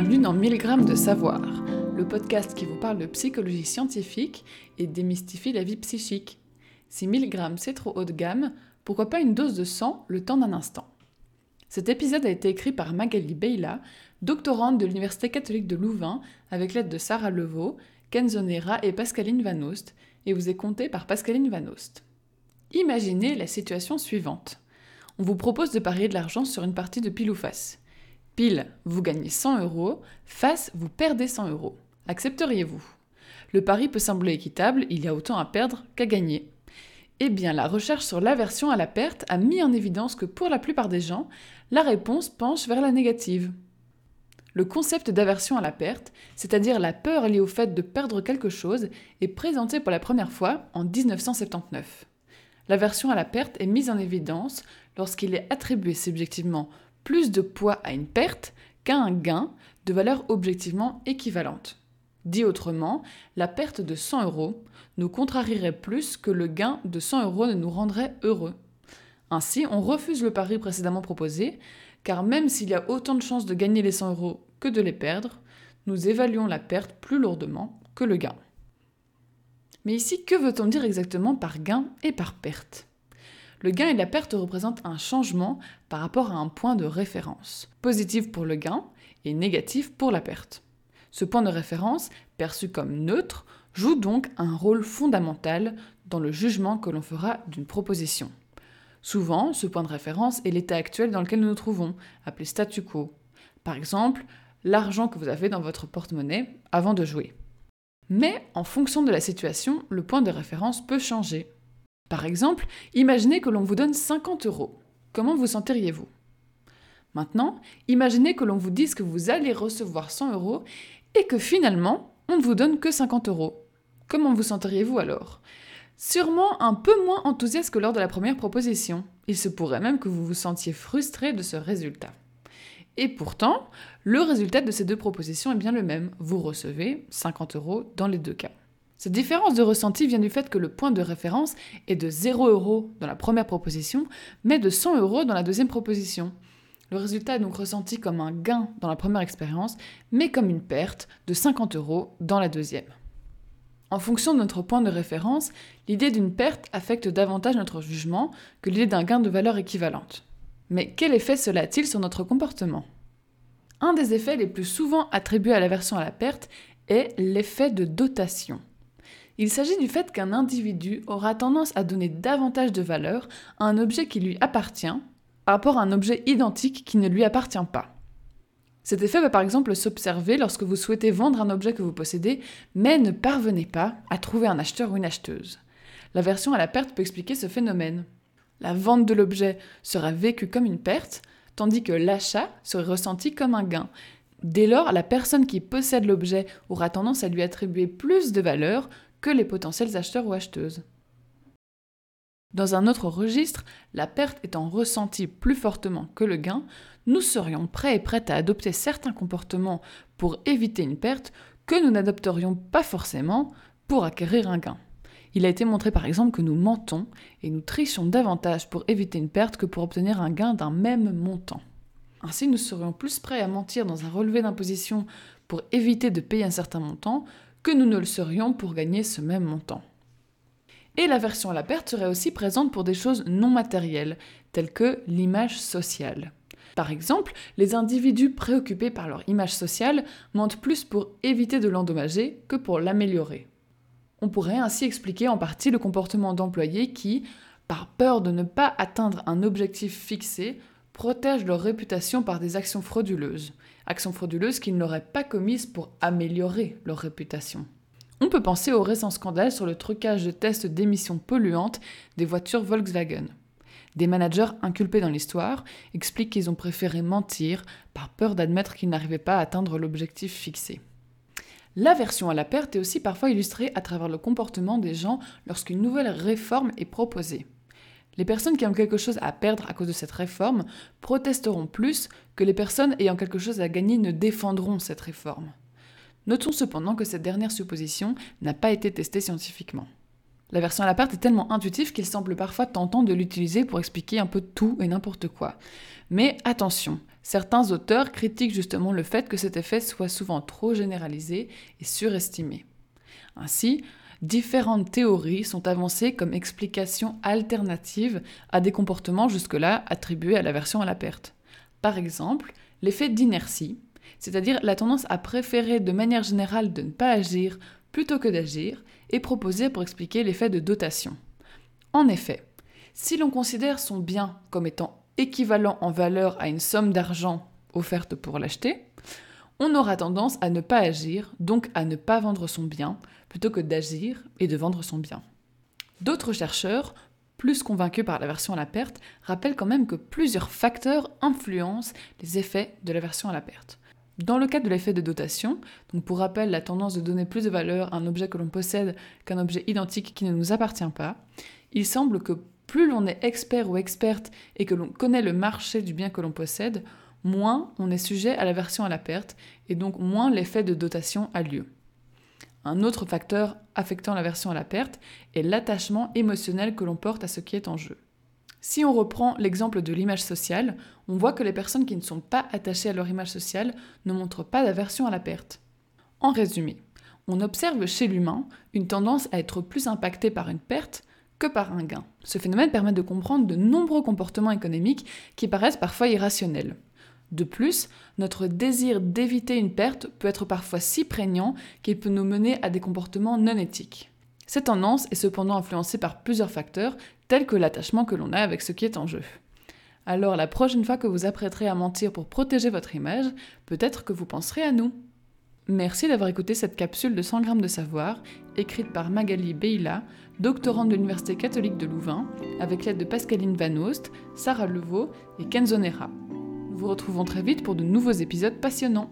Bienvenue dans 1000 grammes de savoir, le podcast qui vous parle de psychologie scientifique et démystifie la vie psychique. Si 1000 grammes c'est trop haut de gamme, pourquoi pas une dose de sang le temps d'un instant? Cet épisode a été écrit par Magali Beyla, doctorante de l'Université catholique de Louvain, avec l'aide de Sarah Levaux, Kenzo Nera et Pascaline Van Oost, et vous est compté par Pascaline Van Oost. Imaginez la situation suivante. On vous propose de parier de l'argent sur une partie de pile ou face. Pile, vous gagnez 100 euros, face, vous perdez 100 euros. Accepteriez-vous? Le pari peut sembler équitable, il y a autant à perdre qu'à gagner. Eh bien, la recherche sur l'aversion à la perte a mis en évidence que pour la plupart des gens, la réponse penche vers la négative. Le concept d'aversion à la perte, c'est-à-dire la peur liée au fait de perdre quelque chose, est présenté pour la première fois en 1979. L'aversion à la perte est mise en évidence lorsqu'il est attribué subjectivement plus de poids à une perte qu'à un gain de valeur objectivement équivalente. Dit autrement, la perte de 100 euros nous contrarierait plus que le gain de 100 euros ne nous rendrait heureux. Ainsi, on refuse le pari précédemment proposé, car même s'il y a autant de chances de gagner les 100 euros que de les perdre, nous évaluons la perte plus lourdement que le gain. Mais ici, que veut-on dire exactement par gain et par perte? Le gain et la perte représentent un changement par rapport à un point de référence, positif pour le gain et négatif pour la perte. Ce point de référence, perçu comme neutre, joue donc un rôle fondamental dans le jugement que l'on fera d'une proposition. Souvent, ce point de référence est l'état actuel dans lequel nous nous trouvons, appelé statu quo. Par exemple, l'argent que vous avez dans votre porte-monnaie avant de jouer. Mais en fonction de la situation, le point de référence peut changer. Par exemple, imaginez que l'on vous donne 50 euros. Comment vous sentiriez-vous? Maintenant, imaginez que l'on vous dise que vous allez recevoir 100 euros et que finalement, on ne vous donne que 50 euros. Comment vous sentiriez-vous alors? Sûrement un peu moins enthousiaste que lors de la première proposition. Il se pourrait même que vous vous sentiez frustré de ce résultat. Et pourtant, le résultat de ces deux propositions est bien le même. Vous recevez 50 euros dans les deux cas. Cette différence de ressenti vient du fait que le point de référence est de 0 euros dans la première proposition, mais de 100 euros dans la deuxième proposition. Le résultat est donc ressenti comme un gain dans la première expérience, mais comme une perte de 50 euros dans la deuxième. En fonction de notre point de référence, l'idée d'une perte affecte davantage notre jugement que l'idée d'un gain de valeur équivalente. Mais quel effet cela a-t-il sur notre comportement? Un des effets les plus souvent attribués à l'aversion à la perte est l'effet de dotation. Il s'agit du fait qu'un individu aura tendance à donner davantage de valeur à un objet qui lui appartient par rapport à un objet identique qui ne lui appartient pas. Cet effet va par exemple s'observer lorsque vous souhaitez vendre un objet que vous possédez, mais ne parvenez pas à trouver un acheteur ou une acheteuse. L'aversion à la perte peut expliquer ce phénomène. La vente de l'objet sera vécue comme une perte, tandis que l'achat serait ressenti comme un gain. Dès lors, la personne qui possède l'objet aura tendance à lui attribuer plus de valeur que les potentiels acheteurs ou acheteuses. Dans un autre registre, la perte étant ressentie plus fortement que le gain, nous serions prêts et prêtes à adopter certains comportements pour éviter une perte que nous n'adopterions pas forcément pour acquérir un gain. Il a été montré par exemple que nous mentons et nous trichons davantage pour éviter une perte que pour obtenir un gain d'un même montant. Ainsi, nous serions plus prêts à mentir dans un relevé d'imposition pour éviter de payer un certain montant que nous ne le serions pour gagner ce même montant. Et l'aversion à la perte serait aussi présente pour des choses non matérielles, telles que l'image sociale. Par exemple, les individus préoccupés par leur image sociale mentent plus pour éviter de l'endommager que pour l'améliorer. On pourrait ainsi expliquer en partie le comportement d'employés qui, par peur de ne pas atteindre un objectif fixé, protègent leur réputation par des actions frauduleuses, actions frauduleuses qu'ils n'auraient pas commises pour améliorer leur réputation. On peut penser au récent scandale sur le trucage de tests d'émissions polluantes des voitures Volkswagen. Des managers inculpés dans l'histoire expliquent qu'ils ont préféré mentir par peur d'admettre qu'ils n'arrivaient pas à atteindre l'objectif fixé. L'aversion à la perte est aussi parfois illustrée à travers le comportement des gens lorsqu'une nouvelle réforme est proposée. Les personnes qui ont quelque chose à perdre à cause de cette réforme protesteront plus que les personnes ayant quelque chose à gagner ne défendront cette réforme. Notons cependant que cette dernière supposition n'a pas été testée scientifiquement. La version à la perte est tellement intuitive qu'il semble parfois tentant de l'utiliser pour expliquer un peu tout et n'importe quoi. Mais attention, certains auteurs critiquent justement le fait que cet effet soit souvent trop généralisé et surestimé. Ainsi, différentes théories sont avancées comme explication alternative à des comportements jusque-là attribués à la version à la perte. Par exemple, l'effet d'inertie, c'est-à-dire la tendance à préférer de manière générale de ne pas agir plutôt que d'agir, est proposé pour expliquer l'effet de dotation. En effet, si l'on considère son bien comme étant équivalent en valeur à une somme d'argent offerte pour l'acheter, on aura tendance à ne pas agir, donc à ne pas vendre son bien, plutôt que d'agir et de vendre son bien. D'autres chercheurs, plus convaincus par la version à la perte, rappellent quand même que plusieurs facteurs influencent les effets de la version à la perte. Dans le cas de l'effet de dotation, donc pour rappel la tendance de donner plus de valeur à un objet que l'on possède qu'un objet identique qui ne nous appartient pas, il semble que plus l'on est expert ou experte et que l'on connaît le marché du bien que l'on possède, moins on est sujet à la version à la perte et donc moins l'effet de dotation a lieu. Un autre facteur affectant la version à la perte est l'attachement émotionnel que l'on porte à ce qui est en jeu. Si on reprend l'exemple de l'image sociale, on voit que les personnes qui ne sont pas attachées à leur image sociale ne montrent pas d'aversion à la perte. En résumé, on observe chez l'humain une tendance à être plus impacté par une perte que par un gain. Ce phénomène permet de comprendre de nombreux comportements économiques qui paraissent parfois irrationnels. De plus, notre désir d'éviter une perte peut être parfois si prégnant qu'il peut nous mener à des comportements non éthiques. Cette tendance est cependant influencée par plusieurs facteurs tel que l'attachement que l'on a avec ce qui est en jeu. Alors la prochaine fois que vous apprêterez à mentir pour protéger votre image, peut-être que vous penserez à nous. Merci d'avoir écouté cette capsule de 100 grammes de savoir, écrite par Magali Beila, doctorante de l'Université catholique de Louvain, avec l'aide de Pascaline Van Oost, Sarah Levaux et Kenzo Nera. Nous vous retrouvons très vite pour de nouveaux épisodes passionnants.